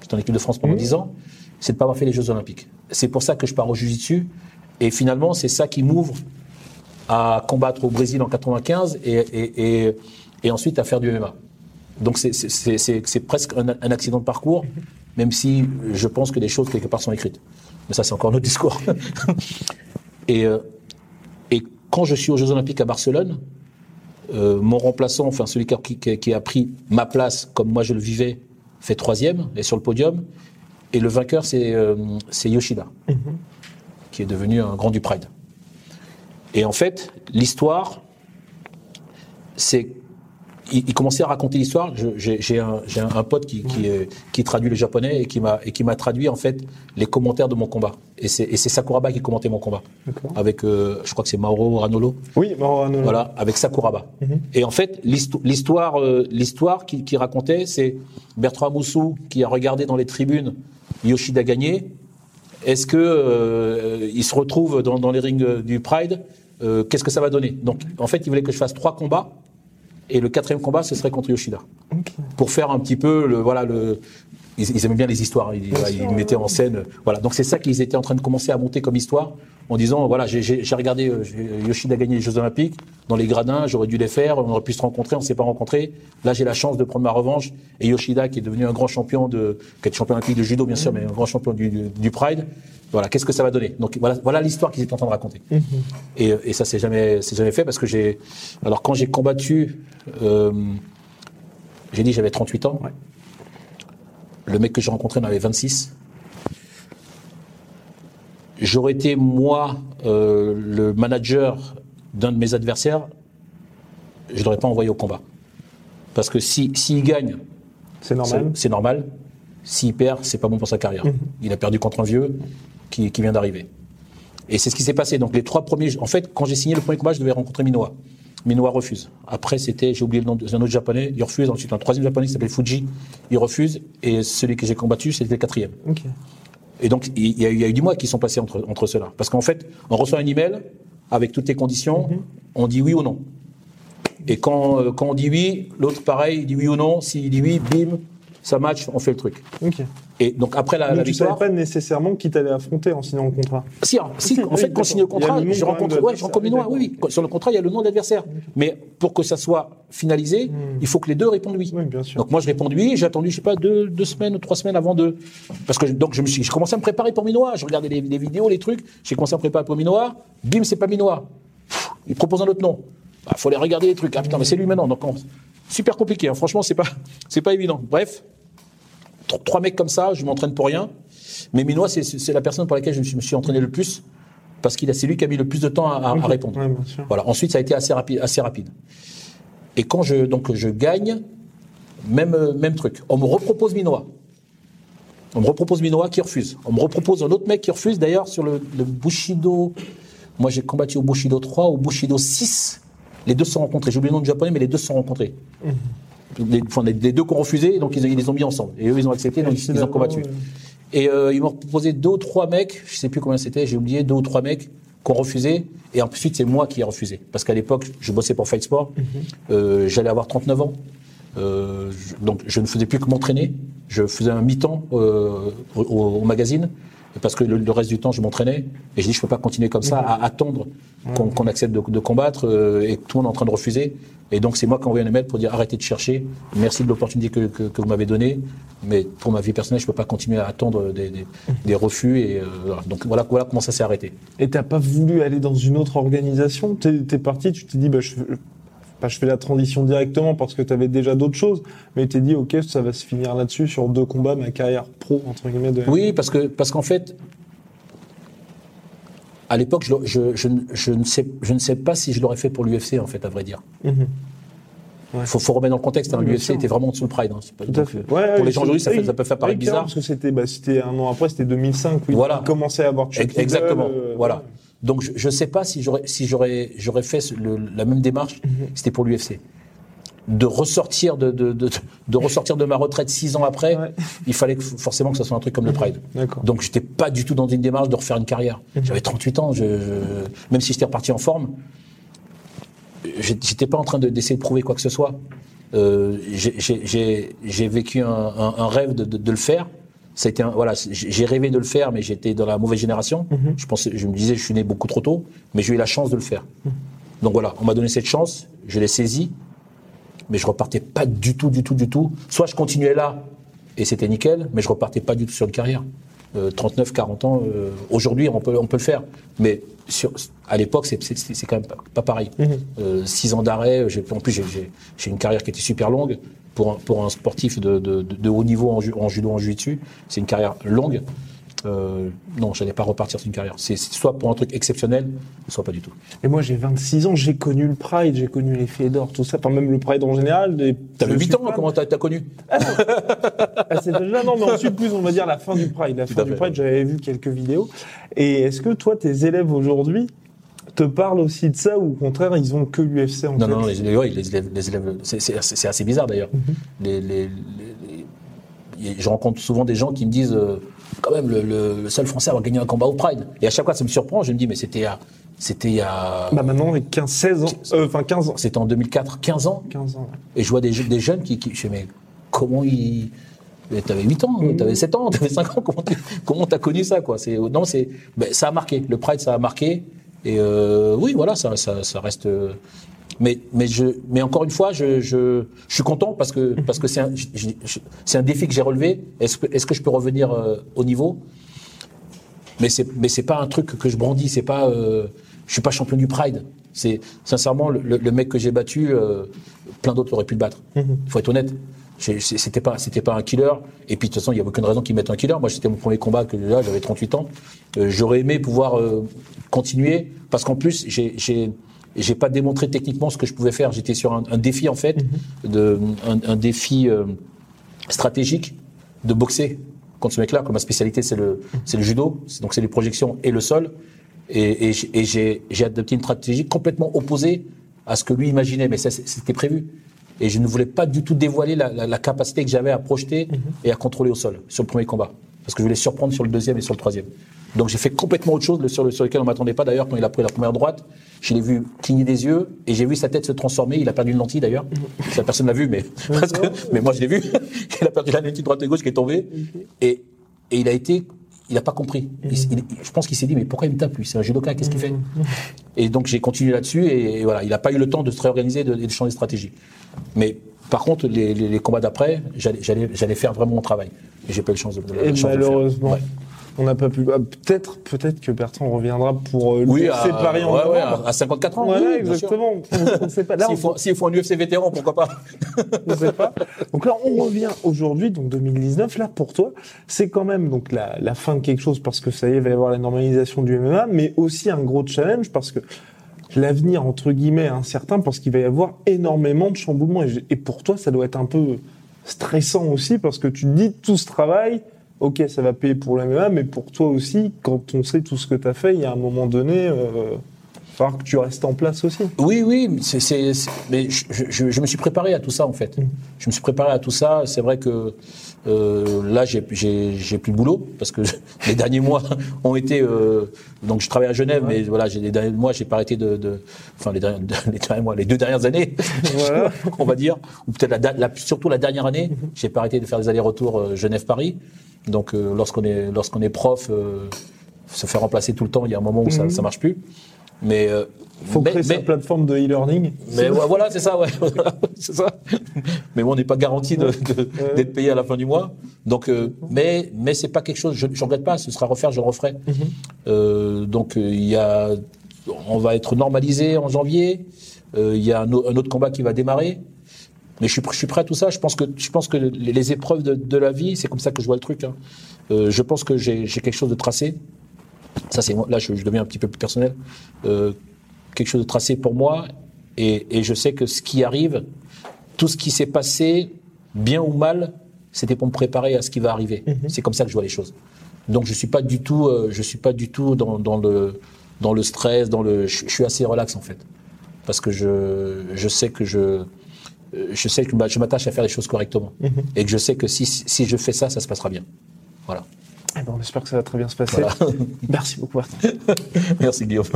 j'étais en équipe de France pendant Mmh. 10 ans, c'est de ne pas avoir fait les Jeux Olympiques. C'est pour ça que je pars au Jiu-Jitsu. Et finalement, c'est ça qui m'ouvre à combattre au Brésil en 95 et, et, et, et ensuite à faire du MMA. Donc c'est- presque un, un accident de parcours, même si je pense que des choses quelque part sont écrites. Mais ça, c'est encore notre discours. et, euh, et quand je suis aux Jeux Olympiques à Barcelone, euh, mon remplaçant, enfin celui qui a, qui- qui a pris ma place comme moi je le vivais, fait troisième, est sur le podium. Et le vainqueur, c'est euh, c'est Yoshida, qui est devenu un grand du Pride. Et en fait, l'histoire, c'est. Il, il commençait à raconter l'histoire. J'ai un, j'ai un, un pote qui, qui, qui traduit le japonais et qui m'a qui traduit en fait les commentaires de mon combat. Et c'est Sakuraba qui commentait mon combat avec, euh, je crois que c'est Mauro Ranolo. Oui, Mauro Ranolo. Voilà, avec Sakuraba. Et en fait, l'histo- l'histoire, euh, l'histoire qu'il qu'il racontait, c'est Bertrand Moussou qui a regardé dans les tribunes Yoshida gagner. Est-ce que euh, il se retrouve dans, dans les rings euh, du Pride? Qu'est-ce que ça va donner? Donc, en fait, il voulait que je fasse trois combats. Et le quatrième combat, ce serait contre Yoshida. Pour faire un petit peu le, voilà, le, ils, ils aimaient bien les histoires. Ils, voilà, ils mettaient en scène. Voilà. Donc c'est ça qu'ils étaient en train de commencer à monter comme histoire, en disant voilà, j'ai- regardé euh, Yoshida gagner les Jeux Olympiques dans les gradins, j'aurais dû les faire, on aurait pu se rencontrer, on s'est pas rencontrés. Là, j'ai la chance de prendre ma revanche. Et Yoshida, qui est devenu un grand champion de, qui est champion olympique de judo bien sûr, mais un grand champion du, Pride. Voilà, qu'est-ce que ça va donner? Donc voilà, voilà l'histoire qu'ils étaient en train de raconter. Et, et ça, c'est jamais, c'est jamais fait parce que j'ai. Alors quand j'ai combattu, euh, j'ai dit j'avais 38 ans. Le mec que j'ai rencontré en avait 26. J'aurais été, moi, euh, le manager d'un de mes adversaires, je ne l'aurais pas envoyé au combat. Parce que s'il si, s'il gagne, C'est normal. c'est normal. S'il perd, c'est pas bon pour sa carrière. Il a perdu contre un vieux qui, qui vient d'arriver. Et c'est ce qui s'est passé. Donc les trois premiers, en fait, quand j'ai signé le premier combat, je devais rencontrer Minoa. Minoa refuse. Après, c'était, j'ai oublié le nom d'un autre japonais, il refuse. Ensuite, un troisième japonais qui s'appelle Fuji, il refuse. Et celui que j'ai combattu, c'était le quatrième. Et donc, il y, a, il y a eu du mois qui sont passés entre, entre ceux-là. Parce qu'en fait, on reçoit un email avec toutes les conditions, on dit oui ou non. Et quand, euh, quand on dit oui, l'autre, pareil, il dit oui ou non. S'il dit oui, bim, ça match, on fait le truc. Et donc, après la, Donc la tu savais victoire. pas nécessairement qui t'allait affronter en signant le contrat. Si, hein, si, en oui, fait, quand on signe le contrat, le je rencontre, ouais, je rencontre. Minois, oui, oui. Sur le contrat, il y a le nom de l'adversaire. Mais pour que ça soit finalisé, il faut que les deux répondent oui. Oui, bien sûr. Donc moi, je réponds oui. J'ai attendu, je sais pas, deux, deux semaines ou trois semaines avant de, parce que donc je me suis, je commençais à me préparer pour Minois. Je regardais les, les vidéos, les trucs. J'ai commencé à me préparer pour Minois. Bim, c'est pas Minois. Il propose un autre nom. Il faut aller regarder les trucs. Ah putain, mais c'est lui maintenant. Donc on- super compliqué. hein. Franchement, c'est pas, c'est pas évident. Bref, trois mecs comme ça, je m'entraîne pour rien. Mais Minois, c'est- la personne pour laquelle je me suis, me suis entraîné le plus, parce qu'il a, c'est lui qui a mis le plus de temps à, répondre. Ouais. Voilà. Ensuite, ça a été assez rapide, assez rapide. Et quand je donc je gagne, même même truc. On me repropose Minois. On me repropose Minois qui refuse. On me repropose un autre mec qui refuse. D'ailleurs, sur le, le Bushido, moi j'ai combattu au Bushido 3, au Bushido 6. Les deux se sont rencontrés. J'ai oublié le nom du japonais, mais les deux se sont rencontrés. Les, enfin, les- les deux qui ont refusé, donc ils, ils les ont mis ensemble. Et eux, ils ont accepté, donc ils, ils ont combattu. Et euh, ils m'ont proposé deux ou trois mecs, je sais plus combien c'était, j'ai oublié, deux ou trois mecs qui ont refusé. Et ensuite, c'est moi qui ai refusé. Parce qu'à l'époque, je bossais pour Fight Sport. Euh, J'allais avoir 39 ans. Euh, je- donc, je ne faisais plus que m'entraîner. Je faisais un mi-temps au, au magazine. Parce que le, le reste du temps, je m'entraînais. Et je dis, je peux pas continuer comme ça, à attendre qu'on accepte de, de combattre et que tout le monde est en train de refuser. Et donc, c'est moi qui ai envoyé un email pour dire, arrêtez de chercher. Merci de l'opportunité que, que, que vous m'avez donnée. Mais pour ma vie personnelle, je peux pas continuer à attendre des, des, des refus. Et euh, voilà. Donc, voilà, voilà comment ça s'est arrêté. Et t'as pas voulu aller dans une autre organisation? T'es es parti, tu t'es dit, bah, je, pas je fais la transition directement parce que t'avais déjà d'autres choses, mais t'es dit, ok, ça va se finir là-dessus sur deux combats, ma carrière pro entre guillemets. De... Oui, parce que parce qu'en fait, à l'époque, je, je, je, ne- je ne sais je ne sais pas si je l'aurais fait pour l'UFC en fait, à vrai dire. Mhm. Il faut, faut remettre dans le contexte. hein, L'UFC était vraiment en dessous le Pride. hein. C'est pas- Tout à donc, fait. Ouais, pour ouais, les gens aujourd'hui, ça, fait, ça peut faire paraître bizarre. Parce que c'était, bah, c'était un an après, c'était 2005. Oui, Voilà. Il commençait à avoir Chuck Ex- Exactement. Euh, voilà. Donc je ne sais pas si j'aurais si j'aurais fait le- la même démarche. Mhm. C'était pour l'UFC. De ressortir de, de, de, de ressortir de ma retraite six ans après, Ouais. il fallait que, forcément que ça soit un truc comme le Pride. Donc j'étais pas du tout dans une démarche de refaire une carrière. J'avais 38 ans, je, je- même si j'étais reparti en forme, j'étais pas en train de- d'essayer de prouver quoi que ce soit. Euh, j'ai- vécu un, un- un rêve de, le faire. Ça a été un- voilà, j'ai rêvé de le faire, mais j'étais dans la mauvaise génération. Je pensais, je me disais, je suis né beaucoup trop tôt, mais j'ai eu la chance de le faire. Donc voilà, on m'a donné cette chance, je l'ai saisie, mais je repartais pas du tout, du tout, du tout. Soit je continuais là et c'était nickel, mais je repartais pas du tout sur une carrière. Euh, 39, 40 ans, euh, aujourd'hui on peut, on peut le faire, mais sur, à l'époque c'est quand même pas, pas pareil. Euh, six ans d'arrêt, j'ai- en plus j'ai- une carrière qui était super longue pour un, pour un sportif de, de, de- de haut niveau en, ju- en judo, en jiu-jitsu, c'est une carrière longue. Euh, non, j'allais pas repartir sur une carrière. C'est soit pour un truc exceptionnel, soit pas du tout. Et moi, j'ai 26 ans, j'ai connu le Pride, j'ai connu les Fédors, tout ça, enfin même le Pride en général. des- T'avais je 8 suis ans, comment t'as connu? Ah, c'est déjà, non, mais ensuite, plus, on va dire la fin du Pride. La Tout fin du fait, Pride, ouais. j'avais vu quelques vidéos. Et est-ce que toi, tes élèves aujourd'hui te parlent aussi de ça ou au contraire, ils ont que l'UFC en Non, tête non, les, les, les élèves, les élèves c'est- assez- bizarre d'ailleurs. les- je rencontre souvent des gens qui me disent, euh, quand même, le, seul Français à avoir gagné un combat au Pride. Et à chaque fois, ça me surprend. Je me dis, mais c'était il y a- c'était il y a, Bah maintenant, avec 15, 16 ans, euh, enfin 15 ans. c'était en 2004, 15 ans. 15 ans. Et je vois des, je- des jeunes qui, qui je fais, mais comment ils, T'avais 8 ans, t'avais 7 ans, t'avais 5 ans, comment t'as connu ça, quoi? C'est, non, c'est, ben, ça a marqué. Le Pride, ça a marqué. Et, euh, oui, voilà, ça, ça, ça reste, euh, mais, mais je, mais encore une fois, je, je, je suis content parce que, parce que c'est un, c'est un défi que j'ai relevé. Est-ce que, est-ce que je peux revenir euh, au niveau? Mais c'est, mais c'est pas un truc que je brandis. C'est pas, euh, je suis pas champion du Pride. C'est sincèrement le, mec que j'ai battu, euh, plein d'autres auraient pu le battre. Il faut être honnête. C'est- C'était pas, c'était pas un killer. Et puis de toute façon, il y a aucune raison qu'ils mettent un killer. Moi, c'était mon premier combat que là, j'avais 38 ans. Euh, J'aurais aimé pouvoir euh, continuer parce qu'en plus, j'ai, j'ai, j'ai pas démontré techniquement ce que je pouvais faire. J'étais sur un, un défi en fait, de, un, un défi euh, stratégique de boxer contre ce mec-là. Comme ma spécialité, c'est le, c'est le judo. Donc, c'est les projections et le sol. Et, et et j'ai, adopté une stratégie complètement opposée à ce que lui imaginait. Mais ça, c'était prévu. Et je ne voulais pas du tout dévoiler la, la- la capacité que j'avais à projeter et à contrôler au sol sur le premier combat. Parce que je voulais surprendre sur le deuxième et sur le troisième. Donc j'ai fait complètement autre chose sur, le, sur lequel on m'attendait pas. D'ailleurs, quand il a pris la première droite, je l'ai vu cligner des yeux et j'ai vu sa tête se transformer. Il a perdu une lentille d'ailleurs. Ça, personne l'a vu, mais, parce que- mais moi je l'ai vu. il a perdu la lentille droite et gauche qui est tombée. Et, et il a été, il n'a pas compris. Il- il- je pense qu'il s'est dit, mais pourquoi il me tape lui? C'est un judoka, qu'est-ce qu'il fait? Et donc j'ai continué là-dessus et, et voilà, il n'a pas eu le temps de se réorganiser et de, changer de stratégie. Mais par contre, les, les- les combats d'après, j'allais- faire vraiment mon travail. Et j'ai pas eu de chance de, de- la Et le faire. malheureusement, Ouais. On n'a pas pu. ah, Peut-être, peut-être que Bertrand reviendra pour euh, Oui, le à, séparer en ouais, ouais, à, à 54 ans. Voilà, oui, exactement. On ne sait pas. Là, S'il on- faut, s'il faut un UFC vétéran, pourquoi pas? Je sais pas. Donc là, on revient aujourd'hui, donc 2019. Là, pour toi, c'est quand même donc la, la fin de quelque chose parce que ça y est, il va y avoir la normalisation du MMA, mais aussi un gros challenge parce que l'avenir entre guillemets est incertain parce qu'il va y avoir énormément de chamboulements. Et, et pour toi, ça doit être un peu stressant aussi parce que tu te dis tout ce travail. Ok, ça va payer pour le MMA, mais pour toi aussi, quand on sait tout ce que tu as fait, il y a un moment donné, euh, falloir que tu restes en place aussi. Oui, oui, mais je, je- je me suis préparé à tout ça en fait. Je me suis préparé à tout ça. C'est vrai que euh, là, j'ai, plus de boulot parce que les derniers mois ont été. euh, donc, je travaille à Genève, mais voilà, j'ai les derniers mois, j'ai pas arrêté de, de enfin les derniers, les derniers mois, les deux dernières années, Voilà. on va dire, ou peut-être la, da- la- surtout la dernière année, j'ai pas arrêté de faire des allers-retours euh, Genève-Paris. Donc, euh, lorsqu'on est lorsqu'on est prof, se faire remplacer tout le temps, il y a un moment où ça, ça marche plus. Mais euh, faut mais- créer sa plateforme de e-learning. mais ouais, voilà, c'est ça, ouais. c'est ça. Mais bon, on n'est pas garanti de- de- d'être payé à la fin du mois. Donc, euh, mais mais c'est pas quelque chose. Je regrette pas. Ce sera à refaire, je le referai. Euh, donc, euh, il y a, on va être normalisé en janvier. Euh, Il y a un, au- un autre combat qui va démarrer. Mais je suis, pr- je suis prêt à tout ça. Je pense que, je pense que les, les épreuves de, de la vie, c'est comme ça que je vois le truc. hein. Euh, je pense que j'ai j'ai quelque chose de tracé. Ça, c'est. Là, je, je deviens un petit peu plus personnel. Euh, quelque chose de tracé pour moi. Et, et je sais que ce qui arrive, tout ce qui s'est passé, bien ou mal, c'était pour me préparer à ce qui va arriver. C'est comme ça que je vois les choses. Donc, je suis pas du tout, euh, je suis pas du tout dans, dans le dans le stress, dans le. Je, je suis assez relax en fait, parce que je je sais que je euh, je sais que bah, je m'attache à faire les choses correctement et que je sais que si si je fais ça, ça se passera bien. Voilà. Eh ben, on espère que ça va très bien se passer. Merci beaucoup, Bertrand. Merci Guillaume.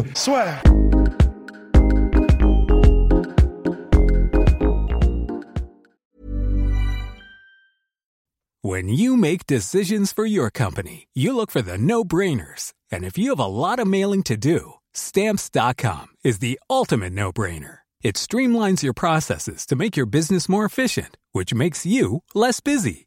When you make decisions for your company, you look for the no brainers. And if you have a lot of mailing to do, stamps.com is the ultimate no brainer. It streamlines your processes to make your business more efficient, which makes you less busy.